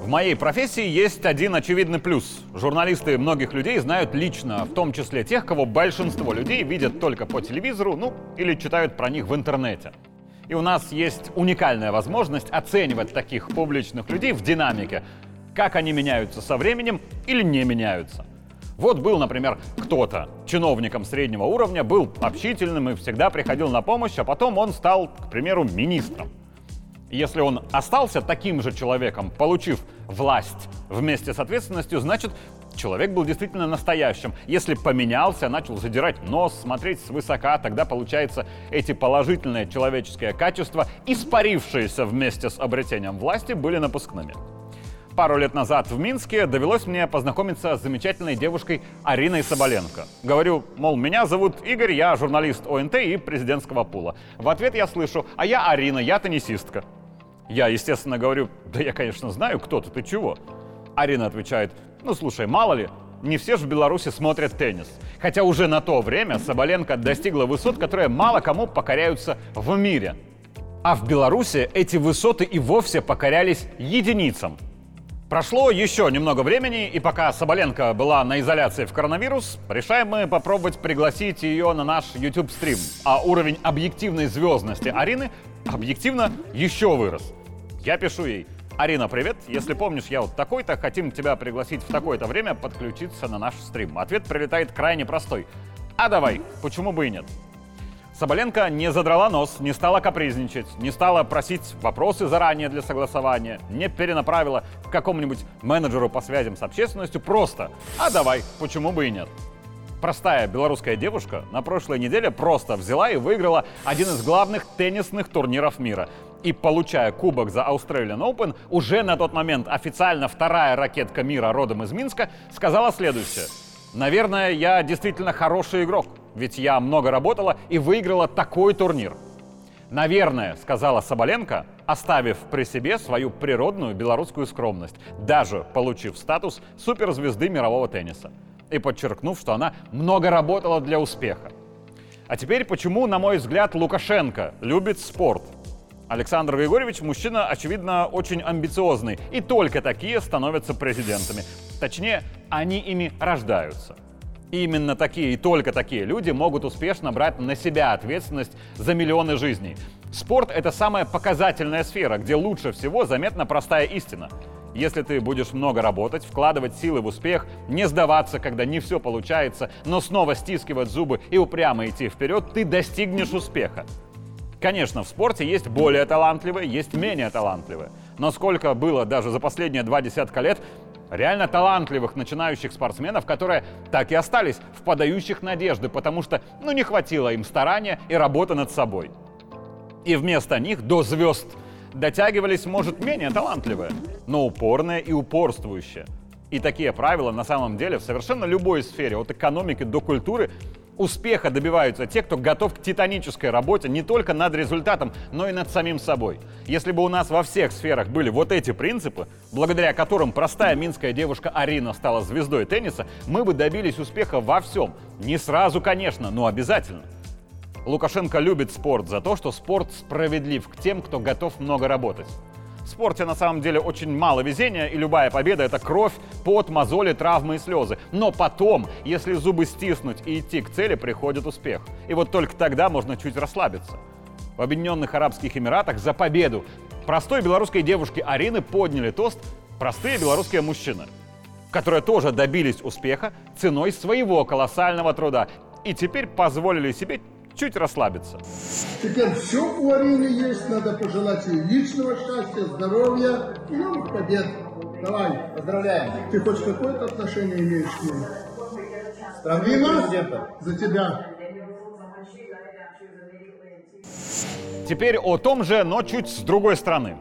В моей профессии есть один очевидный плюс. Журналисты многих людей знают лично, в том числе тех, кого большинство людей видят только по телевизору, ну, или читают про них в интернете. И у нас есть уникальная возможность оценивать таких публичных людей в динамике, как они меняются со временем или не меняются. Вот был, например, кто-то чиновником среднего уровня, был общительным и всегда приходил на помощь, а потом он стал, к примеру, министром. Если он остался таким же человеком, получив власть вместе с ответственностью, значит, человек был действительно настоящим. Если поменялся, начал задирать нос, смотреть свысока, тогда, получается, эти положительные человеческие качества, испарившиеся вместе с обретением власти, были напускными. Пару лет назад в Минске довелось мне познакомиться с замечательной девушкой Ариной Соболенко. Говорю, мол, меня зовут Игорь, я журналист ОНТ и президентского пула. В ответ я слышу, а я Арина, я теннисистка. Я, естественно, говорю, да я, конечно, знаю, кто ты, ты чего? Арина отвечает, ну, слушай, мало ли, не все же в Беларуси смотрят теннис. Хотя уже на то время Соболенко достигла высот, которые мало кому покоряются в мире. А в Беларуси эти высоты и вовсе покорялись единицам. Прошло еще немного времени, и пока Соболенко была на изоляции в коронавирус, решаем мы попробовать пригласить ее на наш YouTube-стрим. А уровень объективной звездности Арины объективно еще вырос. Я пишу ей, Арина, привет. Если помнишь, я вот такой-то, хотим тебя пригласить в такое-то время подключиться на наш стрим. Ответ прилетает крайне простой. А давай, почему бы и нет? Соболенко не задрала нос, не стала капризничать, не стала просить вопросы заранее для согласования, не перенаправила к какому-нибудь менеджеру по связям с общественностью, просто «а давай, почему бы и нет». Простая белорусская девушка на прошлой неделе просто взяла и выиграла один из главных теннисных турниров мира – и получая кубок за Australian Open, уже на тот момент официально вторая ракетка мира родом из Минска сказала следующее. Наверное, я действительно хороший игрок, ведь я много работала и выиграла такой турнир. Наверное, сказала Соболенко, оставив при себе свою природную белорусскую скромность, даже получив статус суперзвезды мирового тенниса. И подчеркнув, что она много работала для успеха. А теперь почему, на мой взгляд, Лукашенко любит спорт – Александр Григорьевич мужчина, очевидно, очень амбициозный, и только такие становятся президентами. Точнее, они ими рождаются. И именно такие и только такие люди могут успешно брать на себя ответственность за миллионы жизней. Спорт — это самая показательная сфера, где лучше всего заметна простая истина. Если ты будешь много работать, вкладывать силы в успех, не сдаваться, когда не все получается, но снова стискивать зубы и упрямо идти вперед, ты достигнешь успеха. Конечно, в спорте есть более талантливые, есть менее талантливые. Но сколько было даже за последние два десятка лет реально талантливых начинающих спортсменов, которые так и остались в подающих надежды, потому что ну, не хватило им старания и работы над собой. И вместо них до звезд дотягивались, может, менее талантливые, но упорные и упорствующие. И такие правила на самом деле в совершенно любой сфере, от экономики до культуры, Успеха добиваются те, кто готов к титанической работе не только над результатом, но и над самим собой. Если бы у нас во всех сферах были вот эти принципы, благодаря которым простая минская девушка Арина стала звездой тенниса, мы бы добились успеха во всем. Не сразу, конечно, но обязательно. Лукашенко любит спорт за то, что спорт справедлив к тем, кто готов много работать. В спорте на самом деле очень мало везения, и любая победа — это кровь, пот, мозоли, травмы и слезы. Но потом, если зубы стиснуть и идти к цели, приходит успех. И вот только тогда можно чуть расслабиться. В Объединенных Арабских Эмиратах за победу простой белорусской девушке Арины подняли тост «Простые белорусские мужчины», которые тоже добились успеха ценой своего колоссального труда и теперь позволили себе чуть расслабиться. Теперь все у Арины есть, надо пожелать ей личного счастья, здоровья и новых побед. Давай, поздравляем. Ты хоть какое-то отношение имеешь к ней? Президента. за тебя. Теперь о том же, но чуть с другой стороны.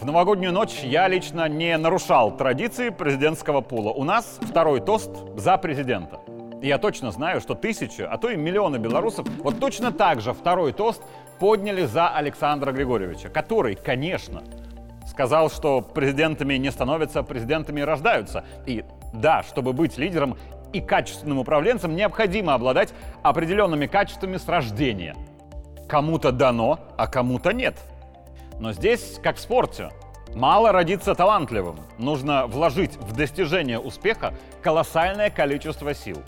В новогоднюю ночь я лично не нарушал традиции президентского пула. У нас второй тост за президента. Я точно знаю, что тысячи, а то и миллионы белорусов вот точно так же второй тост подняли за Александра Григорьевича, который, конечно, сказал, что президентами не становятся, президентами рождаются. И да, чтобы быть лидером и качественным управленцем, необходимо обладать определенными качествами с рождения. Кому-то дано, а кому-то нет. Но здесь, как в спорте, мало родиться талантливым. Нужно вложить в достижение успеха колоссальное количество сил.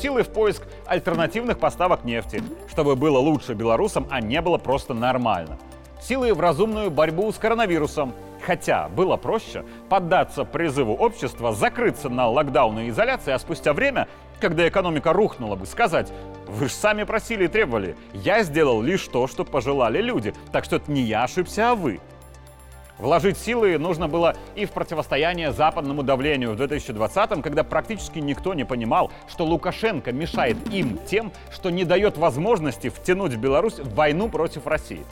Силы в поиск альтернативных поставок нефти, чтобы было лучше белорусам, а не было просто нормально. Силы в разумную борьбу с коронавирусом, Хотя было проще поддаться призыву общества закрыться на локдаун и изоляции, а спустя время, когда экономика рухнула бы, сказать «Вы же сами просили и требовали, я сделал лишь то, что пожелали люди, так что это не я ошибся, а вы». Вложить силы нужно было и в противостояние западному давлению в 2020-м, когда практически никто не понимал, что Лукашенко мешает им тем, что не дает возможности втянуть Беларусь в войну против России.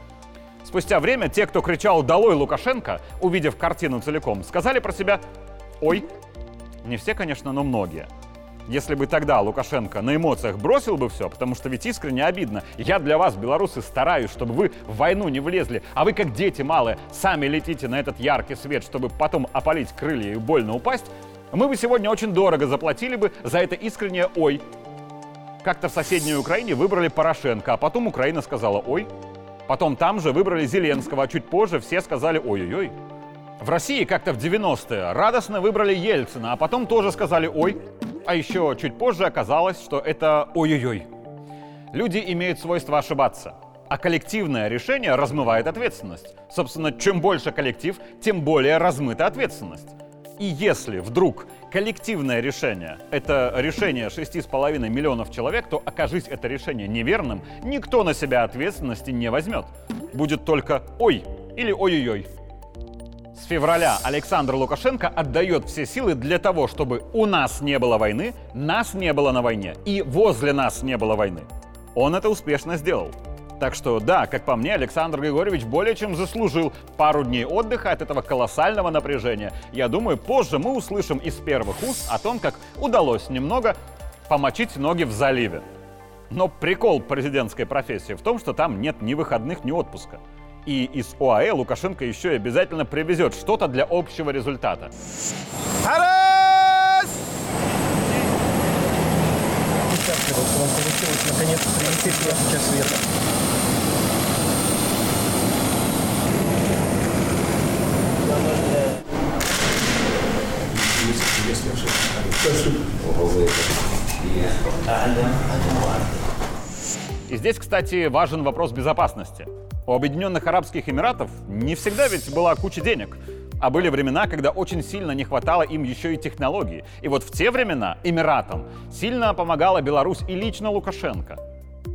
Спустя время те, кто кричал «Долой Лукашенко», увидев картину целиком, сказали про себя «Ой». Не все, конечно, но многие. Если бы тогда Лукашенко на эмоциях бросил бы все, потому что ведь искренне обидно. Я для вас, белорусы, стараюсь, чтобы вы в войну не влезли, а вы, как дети малые, сами летите на этот яркий свет, чтобы потом опалить крылья и больно упасть, мы бы сегодня очень дорого заплатили бы за это искреннее «Ой». Как-то в соседней Украине выбрали Порошенко, а потом Украина сказала «Ой». Потом там же выбрали Зеленского, а чуть позже все сказали «Ой-ой-ой». В России как-то в 90-е радостно выбрали Ельцина, а потом тоже сказали «Ой». А еще чуть позже оказалось, что это «Ой-ой-ой». Люди имеют свойство ошибаться. А коллективное решение размывает ответственность. Собственно, чем больше коллектив, тем более размыта ответственность. И если вдруг коллективное решение — это решение 6,5 миллионов человек, то окажись это решение неверным, никто на себя ответственности не возьмет. Будет только «ой» или «ой-ой-ой». С февраля Александр Лукашенко отдает все силы для того, чтобы у нас не было войны, нас не было на войне и возле нас не было войны. Он это успешно сделал. Так что да, как по мне, Александр Григорьевич более чем заслужил пару дней отдыха от этого колоссального напряжения. Я думаю, позже мы услышим из первых уст о том, как удалось немного помочить ноги в заливе. Но прикол президентской профессии в том, что там нет ни выходных, ни отпуска. И из ОАЭ Лукашенко еще и обязательно привезет что-то для общего результата. Тарас! Вам получилось наконец принести сюда сейчас света. И здесь, кстати, важен вопрос безопасности. У Объединенных Арабских Эмиратов не всегда ведь была куча денег. А были времена, когда очень сильно не хватало им еще и технологий. И вот в те времена Эмиратам сильно помогала Беларусь и лично Лукашенко.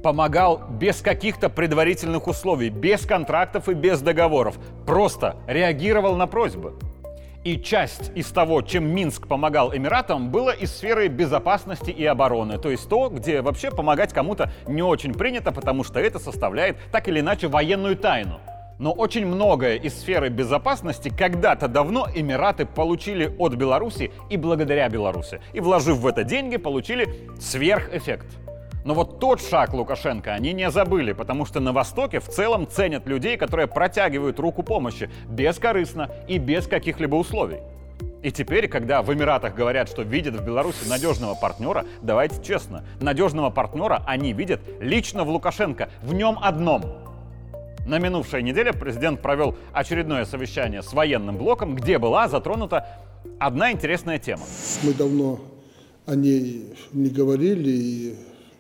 Помогал без каких-то предварительных условий, без контрактов и без договоров. Просто реагировал на просьбы. И часть из того, чем Минск помогал Эмиратам, было из сферы безопасности и обороны. То есть то, где вообще помогать кому-то не очень принято, потому что это составляет так или иначе военную тайну. Но очень многое из сферы безопасности когда-то давно Эмираты получили от Беларуси и благодаря Беларуси. И вложив в это деньги, получили сверхэффект. Но вот тот шаг Лукашенко они не забыли, потому что на Востоке в целом ценят людей, которые протягивают руку помощи бескорыстно и без каких-либо условий. И теперь, когда в Эмиратах говорят, что видят в Беларуси надежного партнера, давайте честно, надежного партнера они видят лично в Лукашенко, в нем одном. На минувшей неделе президент провел очередное совещание с военным блоком, где была затронута одна интересная тема. Мы давно о ней не говорили, и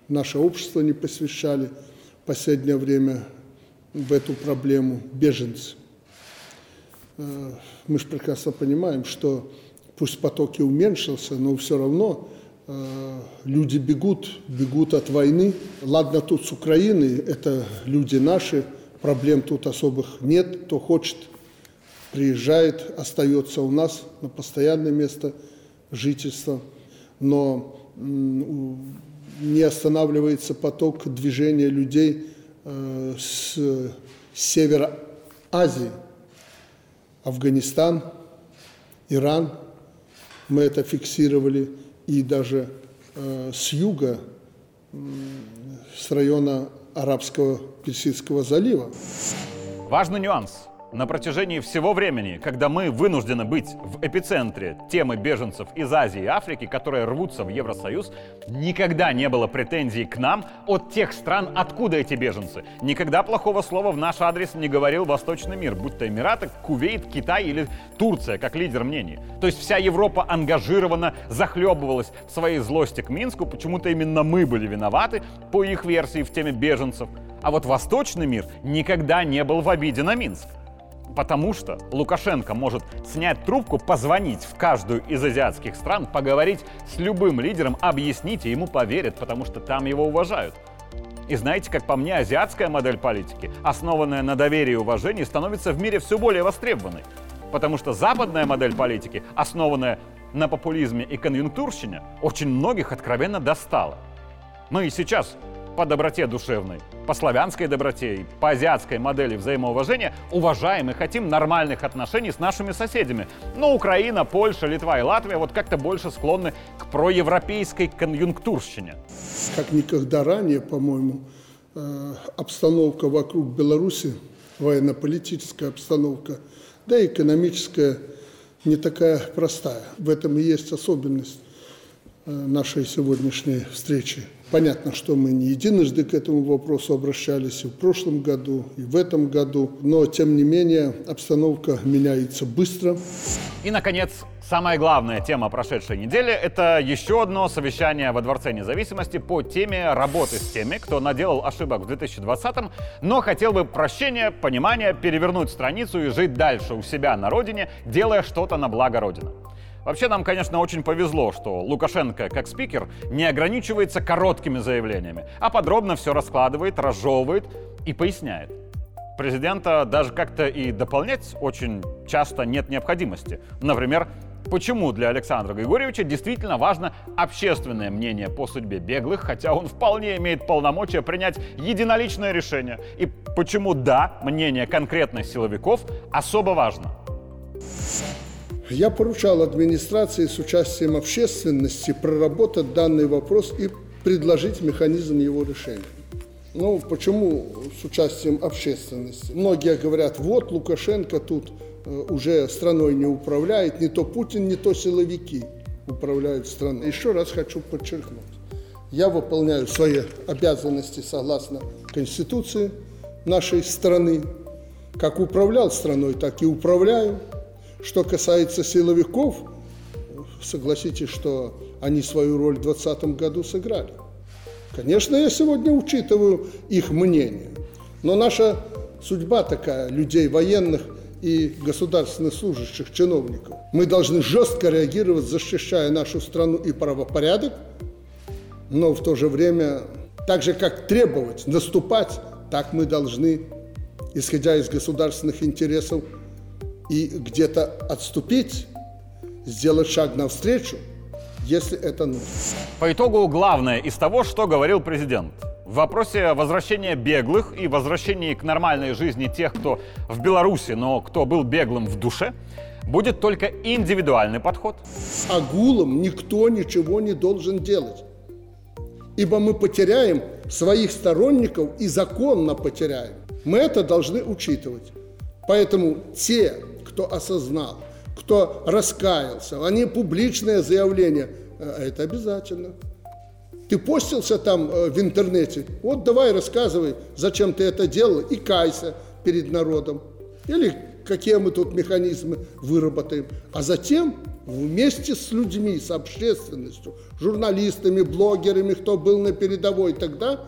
наше общество не посвящали в последнее время в эту проблему беженцы. Э, мы же прекрасно понимаем, что пусть потоки уменьшился, но все равно э, люди бегут, бегут от войны. Ладно, тут с Украины, это люди наши, проблем тут особых нет. Кто хочет, приезжает, остается у нас на постоянное место жительства. Но не останавливается поток движения людей э, с севера Азии, Афганистан, Иран. Мы это фиксировали и даже э, с юга, с района арабского Персидского залива. Важный нюанс. На протяжении всего времени, когда мы вынуждены быть в эпицентре темы беженцев из Азии и Африки, которые рвутся в Евросоюз, никогда не было претензий к нам от тех стран, откуда эти беженцы. Никогда плохого слова в наш адрес не говорил Восточный мир, будь то Эмираты, Кувейт, Китай или Турция, как лидер мнений. То есть вся Европа ангажированно захлебывалась в своей злости к Минску, почему-то именно мы были виноваты, по их версии, в теме беженцев. А вот Восточный мир никогда не был в обиде на Минск. Потому что Лукашенко может снять трубку, позвонить в каждую из азиатских стран, поговорить с любым лидером, объяснить, и ему поверят, потому что там его уважают. И знаете, как по мне, азиатская модель политики, основанная на доверии и уважении, становится в мире все более востребованной. Потому что западная модель политики, основанная на популизме и конъюнктурщине, очень многих откровенно достала. Мы и сейчас по доброте душевной, по славянской доброте и по азиатской модели взаимоуважения уважаем и хотим нормальных отношений с нашими соседями. Но Украина, Польша, Литва и Латвия вот как-то больше склонны к проевропейской конъюнктурщине. Как никогда ранее, по-моему, э, обстановка вокруг Беларуси, военно-политическая обстановка, да и экономическая, не такая простая. В этом и есть особенность э, нашей сегодняшней встречи. Понятно, что мы не единожды к этому вопросу обращались и в прошлом году, и в этом году, но тем не менее обстановка меняется быстро. И, наконец, самая главная тема прошедшей недели – это еще одно совещание во Дворце независимости по теме работы с теми, кто наделал ошибок в 2020-м, но хотел бы прощения, понимания, перевернуть страницу и жить дальше у себя на родине, делая что-то на благо Родины. Вообще нам, конечно, очень повезло, что Лукашенко, как спикер, не ограничивается короткими заявлениями, а подробно все раскладывает, разжевывает и поясняет. Президента даже как-то и дополнять очень часто нет необходимости. Например, Почему для Александра Григорьевича действительно важно общественное мнение по судьбе беглых, хотя он вполне имеет полномочия принять единоличное решение? И почему да, мнение конкретных силовиков особо важно? Я поручал администрации с участием общественности проработать данный вопрос и предложить механизм его решения. Ну, почему с участием общественности? Многие говорят, вот Лукашенко тут э, уже страной не управляет, не то Путин, не то силовики управляют страной. Еще раз хочу подчеркнуть, я выполняю свои обязанности согласно Конституции нашей страны. Как управлял страной, так и управляю. Что касается силовиков, согласитесь, что они свою роль в 2020 году сыграли. Конечно, я сегодня учитываю их мнение, но наша судьба такая, людей военных и государственных служащих, чиновников. Мы должны жестко реагировать, защищая нашу страну и правопорядок, но в то же время, так же как требовать, наступать, так мы должны, исходя из государственных интересов, и где-то отступить, сделать шаг навстречу, если это нужно. По итогу главное из того, что говорил президент. В вопросе возвращения беглых и возвращения к нормальной жизни тех, кто в Беларуси, но кто был беглым в душе, будет только индивидуальный подход. Агулом никто ничего не должен делать. Ибо мы потеряем своих сторонников и законно потеряем. Мы это должны учитывать. Поэтому те, кто осознал, кто раскаялся, они публичное заявление, э, это обязательно. Ты постился там э, в интернете, вот давай рассказывай, зачем ты это делал, и кайся перед народом. Или какие мы тут механизмы выработаем. А затем вместе с людьми, с общественностью, журналистами, блогерами, кто был на передовой тогда,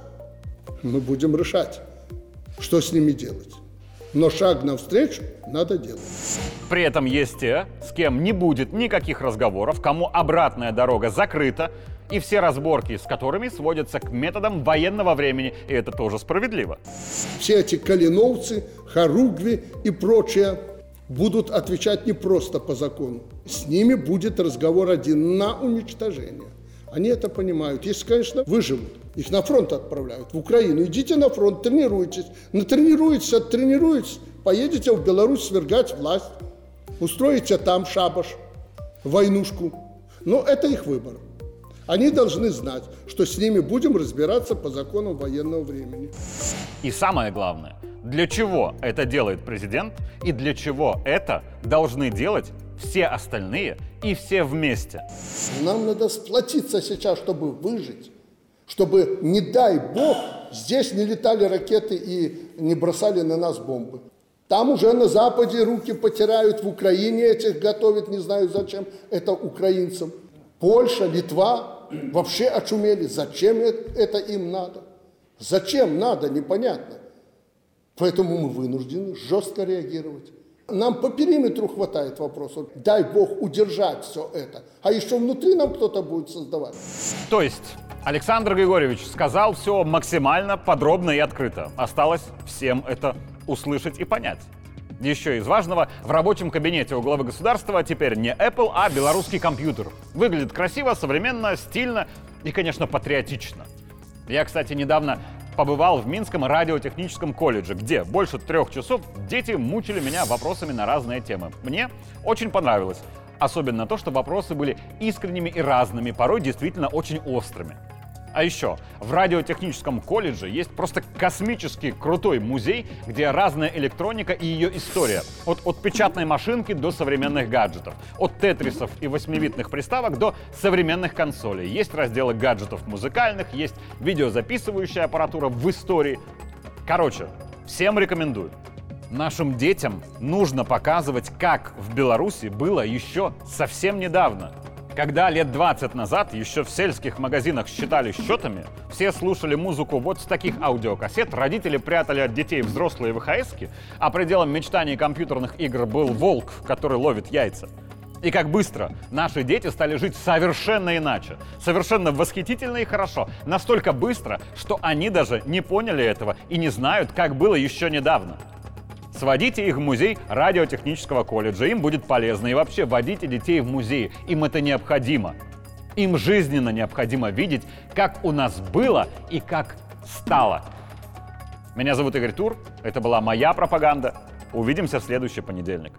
мы будем решать, что с ними делать но шаг навстречу надо делать. При этом есть те, с кем не будет никаких разговоров, кому обратная дорога закрыта, и все разборки с которыми сводятся к методам военного времени, и это тоже справедливо. Все эти калиновцы, хоругви и прочее будут отвечать не просто по закону. С ними будет разговор один на уничтожение. Они это понимают. Если, конечно, выживут. Их на фронт отправляют, в Украину. Идите на фронт, тренируйтесь. Натренируетесь, оттренируетесь, поедете в Беларусь свергать власть. Устроите там шабаш, войнушку. Но это их выбор. Они должны знать, что с ними будем разбираться по законам военного времени. И самое главное, для чего это делает президент и для чего это должны делать все остальные и все вместе. Нам надо сплотиться сейчас, чтобы выжить, чтобы, не дай бог, здесь не летали ракеты и не бросали на нас бомбы. Там уже на Западе руки потирают, в Украине этих готовят, не знаю зачем, это украинцам. Польша, Литва вообще очумели. Зачем это им надо? Зачем надо, непонятно. Поэтому мы вынуждены жестко реагировать. Нам по периметру хватает вопросов. Дай Бог удержать все это. А еще внутри нам кто-то будет создавать. То есть Александр Григорьевич сказал все максимально подробно и открыто. Осталось всем это услышать и понять. Еще из важного, в рабочем кабинете у главы государства теперь не Apple, а белорусский компьютер. Выглядит красиво, современно, стильно и, конечно, патриотично. Я, кстати, недавно побывал в Минском радиотехническом колледже, где больше трех часов дети мучили меня вопросами на разные темы. Мне очень понравилось. Особенно то, что вопросы были искренними и разными, порой действительно очень острыми. А еще, в радиотехническом колледже есть просто космический крутой музей, где разная электроника и ее история. От, от печатной машинки до современных гаджетов. От тетрисов и восьмивитных приставок до современных консолей. Есть разделы гаджетов музыкальных, есть видеозаписывающая аппаратура в истории. Короче, всем рекомендую. Нашим детям нужно показывать, как в Беларуси было еще совсем недавно. Когда лет 20 назад еще в сельских магазинах считали счетами, все слушали музыку вот с таких аудиокассет, родители прятали от детей взрослые ВХСки, а пределом мечтаний компьютерных игр был волк, который ловит яйца. И как быстро наши дети стали жить совершенно иначе, совершенно восхитительно и хорошо, настолько быстро, что они даже не поняли этого и не знают, как было еще недавно. Сводите их в музей радиотехнического колледжа, им будет полезно. И вообще, водите детей в музей, им это необходимо. Им жизненно необходимо видеть, как у нас было и как стало. Меня зовут Игорь Тур, это была моя пропаганда. Увидимся в следующий понедельник.